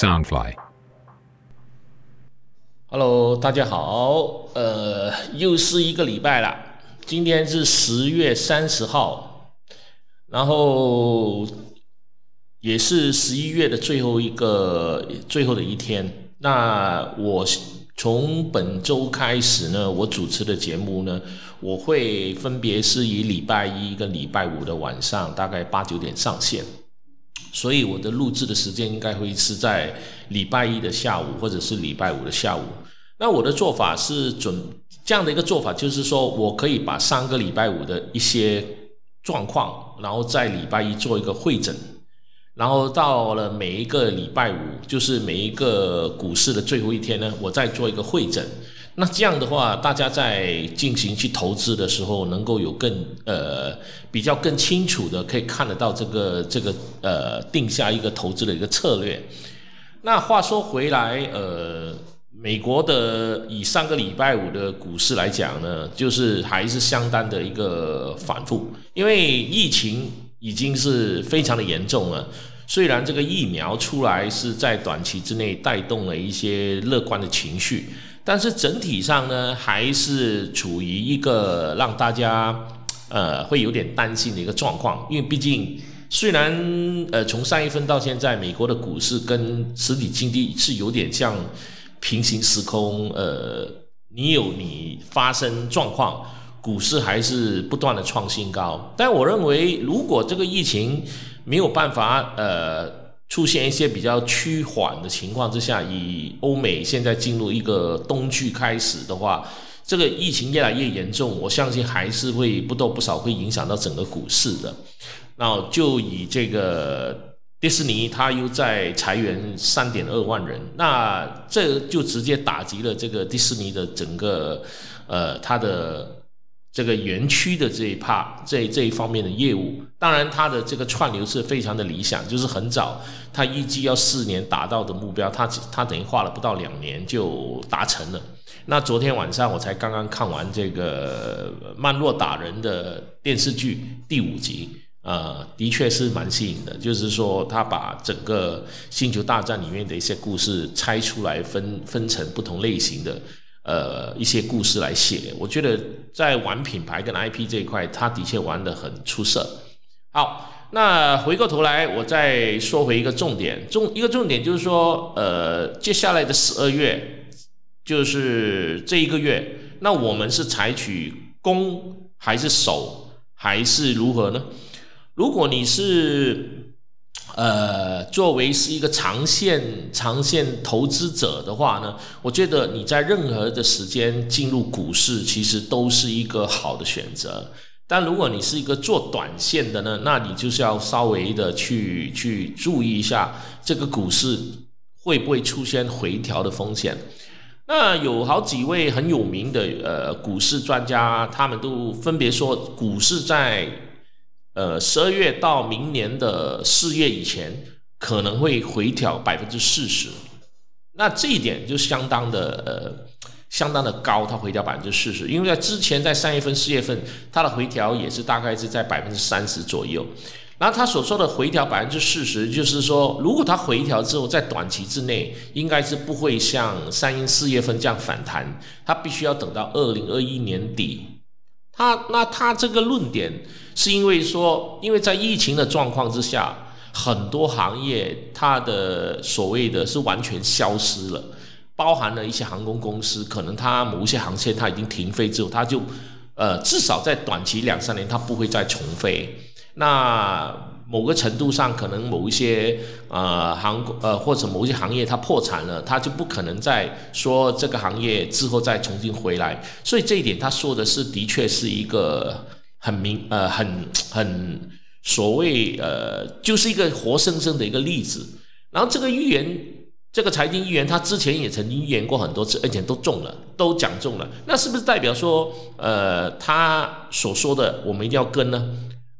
Soundfly。Hello，大家好，呃，又是一个礼拜了，今天是十月三十号，然后也是十一月的最后一个最后的一天。那我从本周开始呢，我主持的节目呢，我会分别是以礼拜一跟礼拜五的晚上，大概八九点上线。所以我的录制的时间应该会是在礼拜一的下午，或者是礼拜五的下午。那我的做法是准这样的一个做法，就是说我可以把上个礼拜五的一些状况，然后在礼拜一做一个会诊，然后到了每一个礼拜五，就是每一个股市的最后一天呢，我再做一个会诊。那这样的话，大家在进行去投资的时候，能够有更呃比较更清楚的可以看得到这个这个呃定下一个投资的一个策略。那话说回来，呃，美国的以上个礼拜五的股市来讲呢，就是还是相当的一个反复，因为疫情已经是非常的严重了。虽然这个疫苗出来是在短期之内带动了一些乐观的情绪。但是整体上呢，还是处于一个让大家呃会有点担心的一个状况，因为毕竟虽然呃从三月份到现在，美国的股市跟实体经济是有点像平行时空，呃，你有你发生状况，股市还是不断的创新高。但我认为，如果这个疫情没有办法呃。出现一些比较趋缓的情况之下，以欧美现在进入一个冬季开始的话，这个疫情越来越严重，我相信还是会不多不少会影响到整个股市的。那就以这个迪士尼，它又在裁员三点二万人，那这就直接打击了这个迪士尼的整个呃它的。这个园区的这一 part 这这一方面的业务，当然它的这个串流是非常的理想，就是很早，它预计要四年达到的目标，它它等于花了不到两年就达成了。那昨天晚上我才刚刚看完这个曼洛达人的电视剧第五集，呃，的确是蛮吸引的，就是说他把整个星球大战里面的一些故事拆出来，分分成不同类型的。呃，一些故事来写，我觉得在玩品牌跟 IP 这一块，他的确玩得很出色。好，那回过头来，我再说回一个重点，重一个重点就是说，呃，接下来的十二月，就是这一个月，那我们是采取攻还是守，还是如何呢？如果你是呃，作为是一个长线长线投资者的话呢，我觉得你在任何的时间进入股市，其实都是一个好的选择。但如果你是一个做短线的呢，那你就是要稍微的去去注意一下这个股市会不会出现回调的风险。那有好几位很有名的呃股市专家，他们都分别说，股市在呃，十二月到明年的四月以前，可能会回调百分之四十，那这一点就相当的呃，相当的高，它回调百分之四十，因为在之前在三月份、四月份，它的回调也是大概是在百分之三十左右。然后他所说的回调百分之四十，就是说，如果它回调之后，在短期之内，应该是不会像三、四月份这样反弹，它必须要等到二零二一年底。他那他这个论点是因为说，因为在疫情的状况之下，很多行业它的所谓的是完全消失了，包含了一些航空公司，可能它某一些航线它已经停飞之后，它就呃至少在短期两三年它不会再重飞。那某个程度上，可能某一些呃行呃或者某一些行业它破产了，它就不可能再说这个行业之后再重新回来。所以这一点他说的是，的确是一个很明呃很很所谓呃就是一个活生生的一个例子。然后这个预言，这个财经预言，他之前也曾经预言过很多次，而且都中了，都讲中了。那是不是代表说呃他所说的我们一定要跟呢？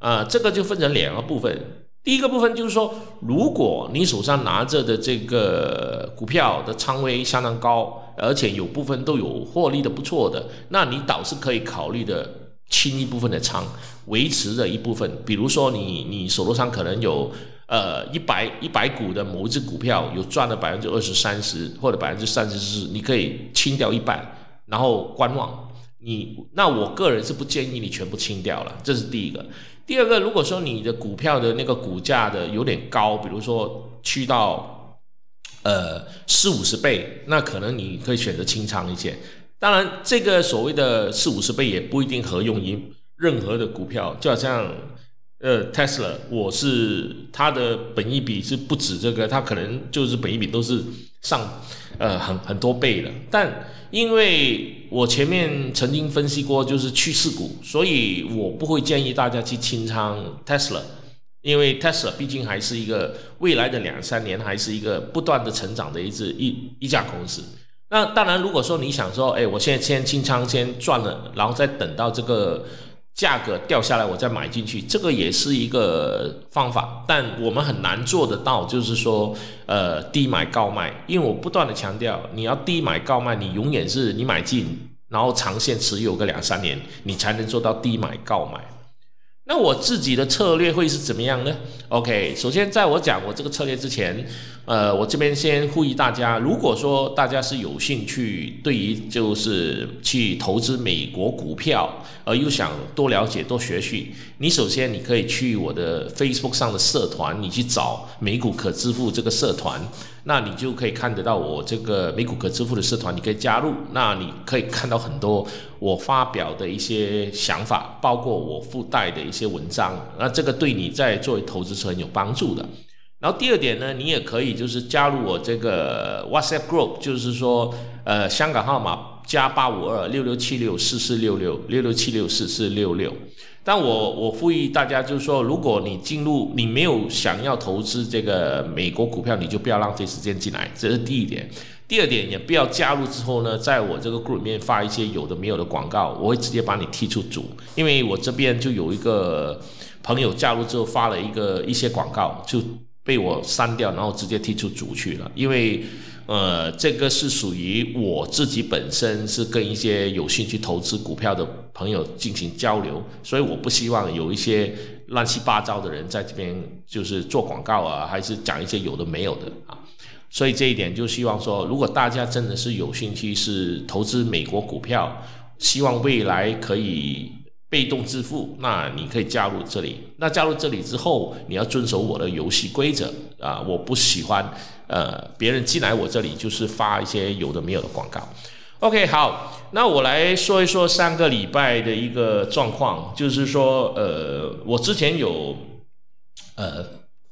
啊，这个就分成两个部分。第一个部分就是说，如果你手上拿着的这个股票的仓位相当高，而且有部分都有获利的不错的，那你倒是可以考虑的清一部分的仓，维持着一部分。比如说你你手头上可能有呃一百一百股的某一只股票有赚了百分之二十三十或者百分之三十四，你可以清掉一半，然后观望。你那我个人是不建议你全部清掉了，这是第一个。第二个，如果说你的股票的那个股价的有点高，比如说去到呃四五十倍，那可能你可以选择清仓一些。当然，这个所谓的四五十倍也不一定合用于任何的股票，就好像呃 Tesla，我是它的本益比是不止这个，它可能就是本益比都是上呃很很多倍的。但因为我前面曾经分析过，就是趋势股，所以我不会建议大家去清仓 Tesla，因为 Tesla 毕竟还是一个未来的两三年还是一个不断的成长的一只一一家公司。那当然，如果说你想说，哎，我现在先清仓，先赚了，然后再等到这个价格掉下来，我再买进去，这个也是一个方法。但我们很难做得到，就是说，呃，低买高卖。因为我不断的强调，你要低买高卖，你永远是你买进，然后长线持有个两三年，你才能做到低买高卖。那我自己的策略会是怎么样呢？OK，首先在我讲我这个策略之前。呃，我这边先呼吁大家，如果说大家是有兴趣，对于就是去投资美国股票，而又想多了解、多学习，你首先你可以去我的 Facebook 上的社团，你去找美股可支付这个社团，那你就可以看得到我这个美股可支付的社团，你可以加入，那你可以看到很多我发表的一些想法，包括我附带的一些文章，那这个对你在作为投资者很有帮助的。然后第二点呢，你也可以就是加入我这个 WhatsApp group，就是说，呃，香港号码加八五二六六七六四四六六六六七六四四六六。但我我呼吁大家，就是说，如果你进入你没有想要投资这个美国股票，你就不要浪费时间进来，这是第一点。第二点，也不要加入之后呢，在我这个 group 里面发一些有的没有的广告，我会直接把你踢出组，因为我这边就有一个朋友加入之后发了一个一些广告，就。被我删掉，然后直接踢出组去了。因为，呃，这个是属于我自己本身是跟一些有兴趣投资股票的朋友进行交流，所以我不希望有一些乱七八糟的人在这边就是做广告啊，还是讲一些有的没有的啊。所以这一点就希望说，如果大家真的是有兴趣是投资美国股票，希望未来可以。被动支付，那你可以加入这里。那加入这里之后，你要遵守我的游戏规则啊！我不喜欢呃别人进来我这里就是发一些有的没有的广告。OK，好，那我来说一说上个礼拜的一个状况，就是说呃，我之前有呃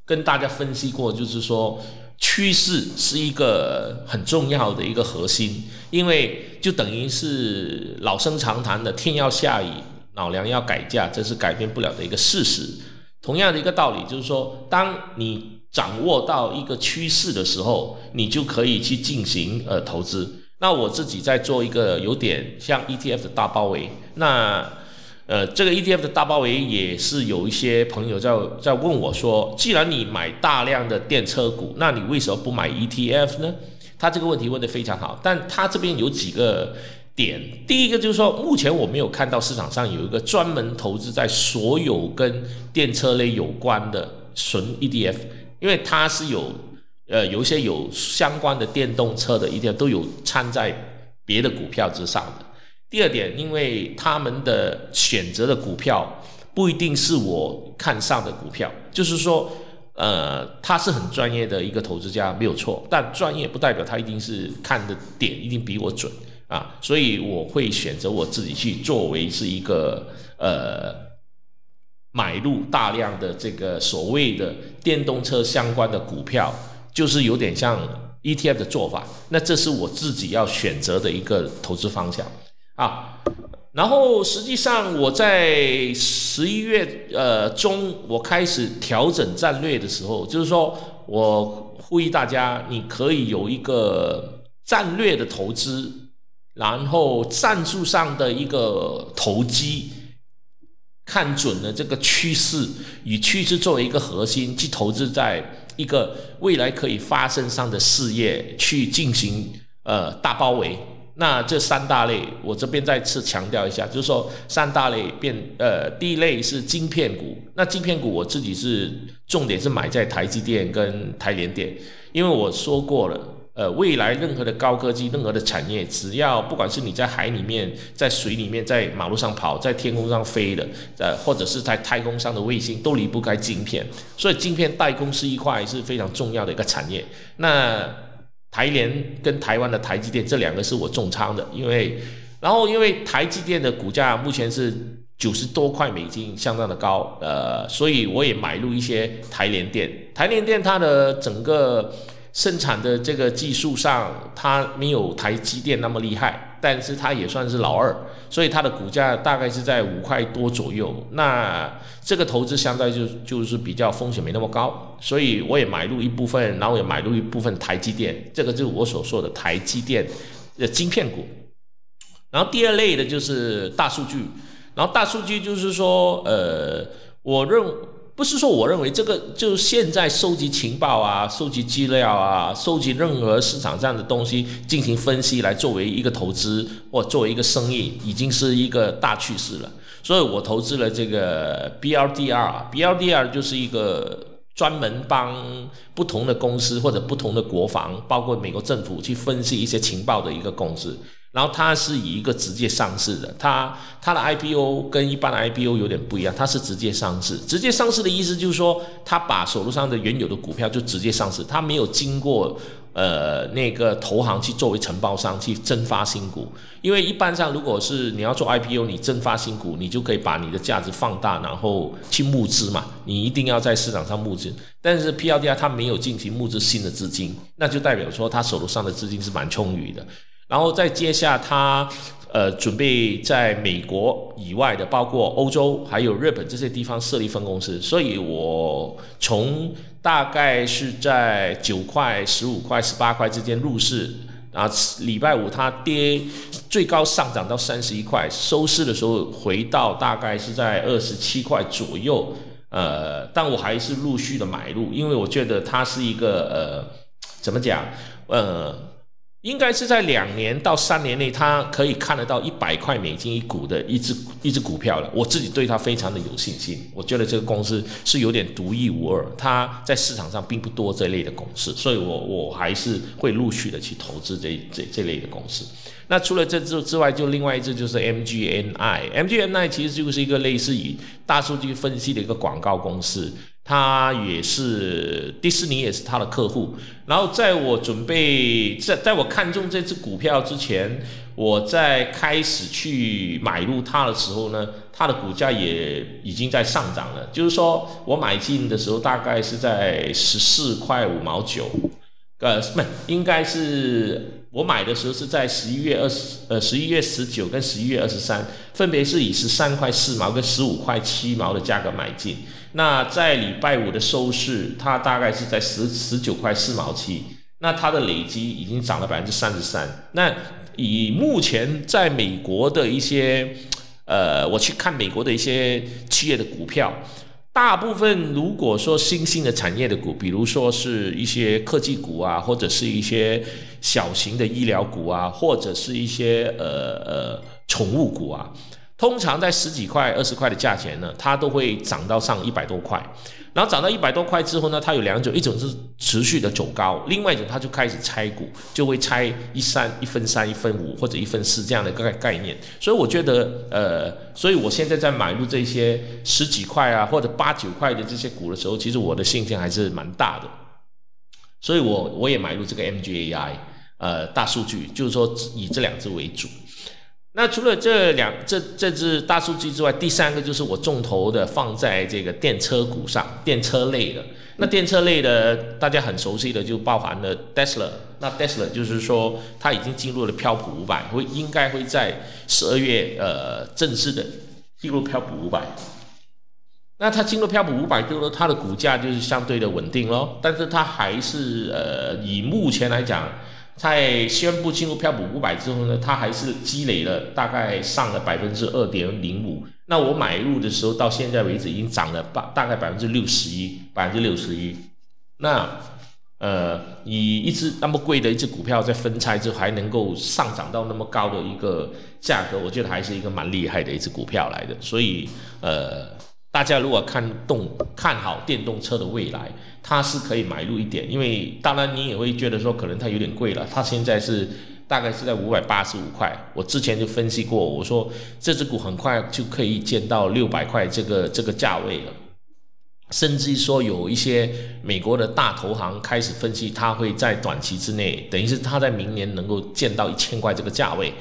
跟大家分析过，就是说趋势是一个很重要的一个核心，因为就等于是老生常谈的“天要下雨”。老梁要改价，这是改变不了的一个事实。同样的一个道理，就是说，当你掌握到一个趋势的时候，你就可以去进行呃投资。那我自己在做一个有点像 ETF 的大包围。那呃，这个 ETF 的大包围也是有一些朋友在在问我说，既然你买大量的电车股，那你为什么不买 ETF 呢？他这个问题问得非常好，但他这边有几个。点第一个就是说，目前我没有看到市场上有一个专门投资在所有跟电车类有关的纯 ETF，因为它是有呃有一些有相关的电动车的 ETF 都有掺在别的股票之上的。第二点，因为他们的选择的股票不一定是我看上的股票，就是说，呃，他是很专业的一个投资家，没有错，但专业不代表他一定是看的点一定比我准。啊，所以我会选择我自己去作为是一个呃买入大量的这个所谓的电动车相关的股票，就是有点像 ETF 的做法。那这是我自己要选择的一个投资方向啊。然后实际上我在十一月呃中我开始调整战略的时候，就是说我呼吁大家，你可以有一个战略的投资。然后战术上的一个投机，看准了这个趋势，以趋势作为一个核心去投资在一个未来可以发生上的事业去进行呃大包围。那这三大类，我这边再次强调一下，就是说三大类变呃，第一类是晶片股。那晶片股我自己是重点是买在台积电跟台联电，因为我说过了，呃，未来任何的高科技、任何的产业，只要不管是你在海里面、在水里面、在马路上跑、在天空上飞的，呃，或者是在太空上的卫星，都离不开晶片。所以晶片代工是一块是非常重要的一个产业。那台联跟台湾的台积电这两个是我重仓的，因为，然后因为台积电的股价目前是九十多块美金，相当的高，呃，所以我也买入一些台联电。台联电它的整个生产的这个技术上，它没有台积电那么厉害，但是它也算是老二。所以它的股价大概是在五块多左右，那这个投资相对就就是比较风险没那么高，所以我也买入一部分，然后也买入一部分台积电，这个就是我所说的台积电的晶片股。然后第二类的就是大数据，然后大数据就是说，呃，我认。不是说我认为这个就现在收集情报啊、收集资料啊、收集任何市场上的东西进行分析来作为一个投资或作为一个生意，已经是一个大趋势了。所以我投资了这个 BLDR，BLDR 就是一个专门帮不同的公司或者不同的国防，包括美国政府去分析一些情报的一个公司。然后它是以一个直接上市的，它它的 IPO 跟一般的 IPO 有点不一样，它是直接上市。直接上市的意思就是说，它把手头上的原有的股票就直接上市，它没有经过呃那个投行去作为承包商去增发新股。因为一般上如果是你要做 IPO，你增发新股，你就可以把你的价值放大，然后去募资嘛，你一定要在市场上募资。但是 PLDR 它没有进行募资新的资金，那就代表说它手头上的资金是蛮充裕的。然后再接下他，呃，准备在美国以外的，包括欧洲还有日本这些地方设立分公司。所以我从大概是在九块、十五块、十八块之间入市，然后礼拜五它跌，最高上涨到三十一块，收市的时候回到大概是在二十七块左右。呃，但我还是陆续的买入，因为我觉得它是一个呃，怎么讲，呃。应该是在两年到三年内，他可以看得到一百块美金一股的一只一只股票了。我自己对他非常的有信心，我觉得这个公司是有点独一无二，它在市场上并不多这类的公司，所以我我还是会陆续的去投资这这这类的公司。那除了这之之外，就另外一只就是 MGNI，MGNI 其实就是一个类似于大数据分析的一个广告公司。他也是迪士尼，也是他的客户。然后在我准备在在我看中这只股票之前，我在开始去买入它的时候呢，它的股价也已经在上涨了。就是说我买进的时候大概是在十四块五毛九，呃，不，应该是我买的时候是在十一月二十，呃，十一月十九跟十一月二十三，分别是以十三块四毛跟十五块七毛的价格买进。那在礼拜五的收市，它大概是在十十九块四毛七，那它的累积已经涨了百分之三十三。那以目前在美国的一些，呃，我去看美国的一些企业的股票，大部分如果说新兴的产业的股，比如说是一些科技股啊，或者是一些小型的医疗股啊，或者是一些呃呃宠物股啊。通常在十几块、二十块的价钱呢，它都会涨到上一百多块。然后涨到一百多块之后呢，它有两种，一种是持续的走高，另外一种它就开始拆股，就会拆一三一分三、一分五或者一分四这样的概概念。所以我觉得，呃，所以我现在在买入这些十几块啊或者八九块的这些股的时候，其实我的信心还是蛮大的。所以我我也买入这个 MGAI，呃，大数据，就是说以这两只为主。那除了这两这这只大数据之外，第三个就是我重头的放在这个电车股上，电车类的。那电车类的大家很熟悉的就包含了 Tesla。那 Tesla 就是说它已经进入了标普五百，会应该会在十二月呃正式的进入标普五百。那它进入标普五百，就是说它的股价就是相对的稳定咯，但是它还是呃以目前来讲。在宣布进入标普五百之后呢，它还是积累了大概上了百分之二点零五。那我买入的时候到现在为止已经涨了大概百分之六十一，百分之六十一。那呃，以一只那么贵的一只股票在分拆之后还能够上涨到那么高的一个价格，我觉得还是一个蛮厉害的一只股票来的。所以，呃，大家如果看动看好电动车的未来，它是可以买入一点。因为当然你也会觉得说可能它有点贵了，它现在是大概是在五百八十五块。我之前就分析过，我说这只股很快就可以见到六百块这个这个价位了。甚至说有一些美国的大投行开始分析，它会在短期之内，等于是它在明年能够见到一千块这个价位。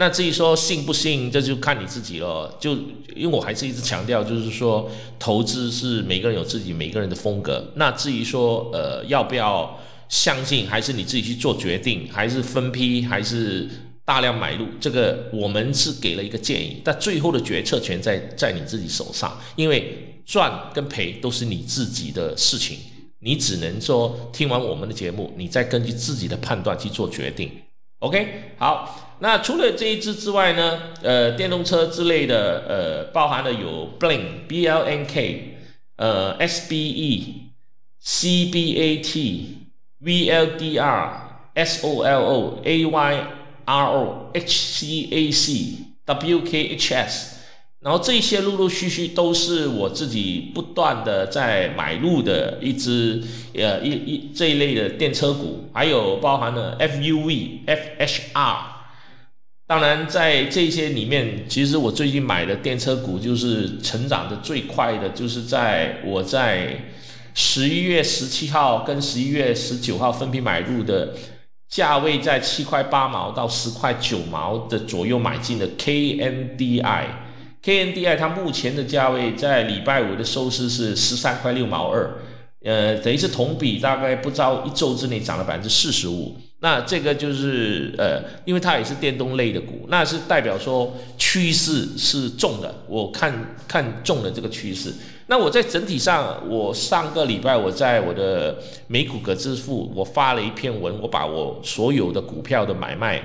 那至于说信不信，这就看你自己了。就因为我还是一直强调，就是说投资是每个人有自己每个人的风格。那至于说呃要不要相信，还是你自己去做决定，还是分批，还是大量买入，这个我们是给了一个建议，但最后的决策权在在你自己手上，因为。赚跟赔都是你自己的事情，你只能说听完我们的节目，你再根据自己的判断去做决定。OK，好，那除了这一支之外呢，呃，电动车之类的，呃，包含的有 Blink B L N K，呃，S B E C B A T V L D R S O L O A Y R O H C A C W K H S。然后这些陆陆续续都是我自己不断的在买入的一支呃一一这一类的电车股，还有包含了 FUV、FHR。当然，在这些里面，其实我最近买的电车股就是成长的最快的，就是在我在十一月十七号跟十一月十九号分批买入的，价位在七块八毛到十块九毛的左右买进的 KNDI。KNDI 它目前的价位在礼拜五的收市是十三块六毛二，呃，等于是同比大概不到一周之内涨了百分之四十五。那这个就是呃，因为它也是电动类的股，那是代表说趋势是重的，我看看中了这个趋势。那我在整体上，我上个礼拜我在我的美股可支付，我发了一篇文，我把我所有的股票的买卖。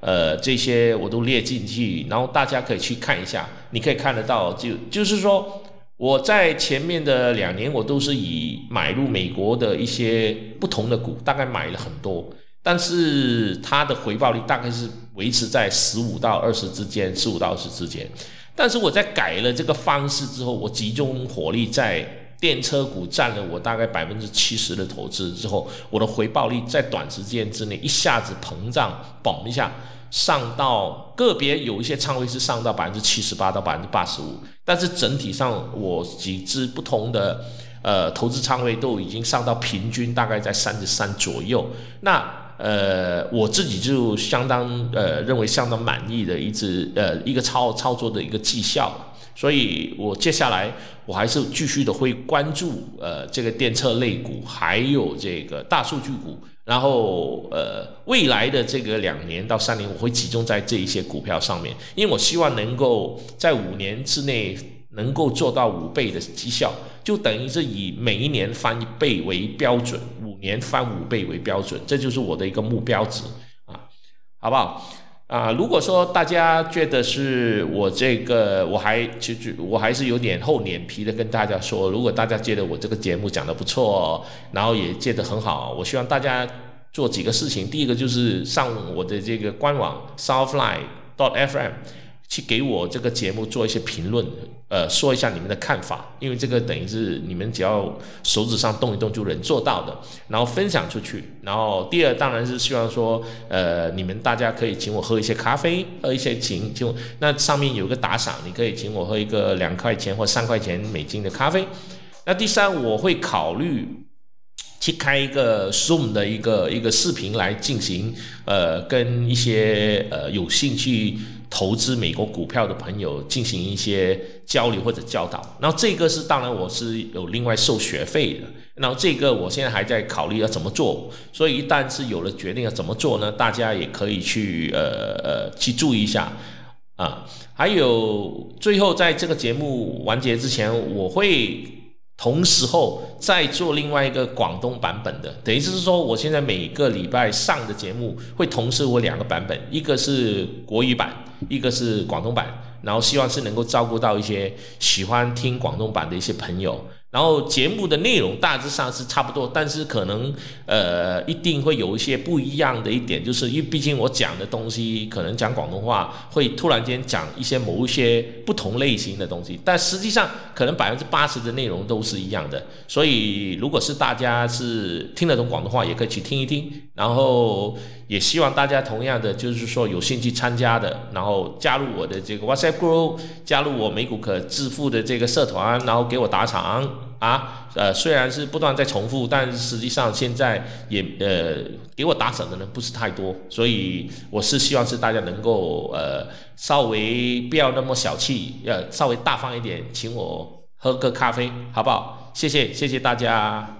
呃，这些我都列进去，然后大家可以去看一下。你可以看得到，就就是说，我在前面的两年，我都是以买入美国的一些不同的股，大概买了很多，但是它的回报率大概是维持在十五到二十之间，十五到二十之间。但是我在改了这个方式之后，我集中火力在。电车股占了我大概百分之七十的投资之后，我的回报率在短时间之内一下子膨胀，嘣一下上到个别有一些仓位是上到百分之七十八到百分之八十五，但是整体上我几只不同的呃投资仓位都已经上到平均大概在三十三左右，那呃我自己就相当呃认为相当满意的一支呃一个操操作的一个绩效。所以，我接下来我还是继续的会关注呃这个电车类股，还有这个大数据股。然后呃未来的这个两年到三年，我会集中在这一些股票上面，因为我希望能够在五年之内能够做到五倍的绩效，就等于是以每一年翻一倍为标准，五年翻五倍为标准，这就是我的一个目标值啊，好不好？啊，如果说大家觉得是我这个，我还其实我还是有点厚脸皮的跟大家说，如果大家觉得我这个节目讲的不错，然后也觉得很好，我希望大家做几个事情。第一个就是上我的这个官网 Southfly.dot.fm。去给我这个节目做一些评论，呃，说一下你们的看法，因为这个等于是你们只要手指上动一动就能做到的，然后分享出去。然后第二当然是希望说，呃，你们大家可以请我喝一些咖啡，喝一些请就那上面有个打赏，你可以请我喝一个两块钱或三块钱美金的咖啡。那第三我会考虑去开一个 Zoom 的一个一个视频来进行，呃，跟一些呃有兴趣。投资美国股票的朋友进行一些交流或者教导，然后这个是当然我是有另外收学费的，然后这个我现在还在考虑要怎么做，所以一旦是有了决定要怎么做呢，大家也可以去呃呃去注意一下。啊，还有最后在这个节目完结之前，我会。同时候再做另外一个广东版本的，等于是说，我现在每个礼拜上的节目会同时我两个版本，一个是国语版，一个是广东版，然后希望是能够照顾到一些喜欢听广东版的一些朋友。然后节目的内容大致上是差不多，但是可能呃一定会有一些不一样的一点，就是因为毕竟我讲的东西可能讲广东话会突然间讲一些某一些不同类型的东西，但实际上可能百分之八十的内容都是一样的。所以如果是大家是听得懂广东话，也可以去听一听。然后也希望大家同样的就是说有兴趣参加的，然后加入我的这个 WhatsApp group，加入我美股可致富的这个社团，然后给我打赏。啊，呃，虽然是不断在重复，但实际上现在也呃给我打赏的人不是太多，所以我是希望是大家能够呃稍微不要那么小气，要稍微大方一点，请我喝个咖啡，好不好？谢谢，谢谢大家。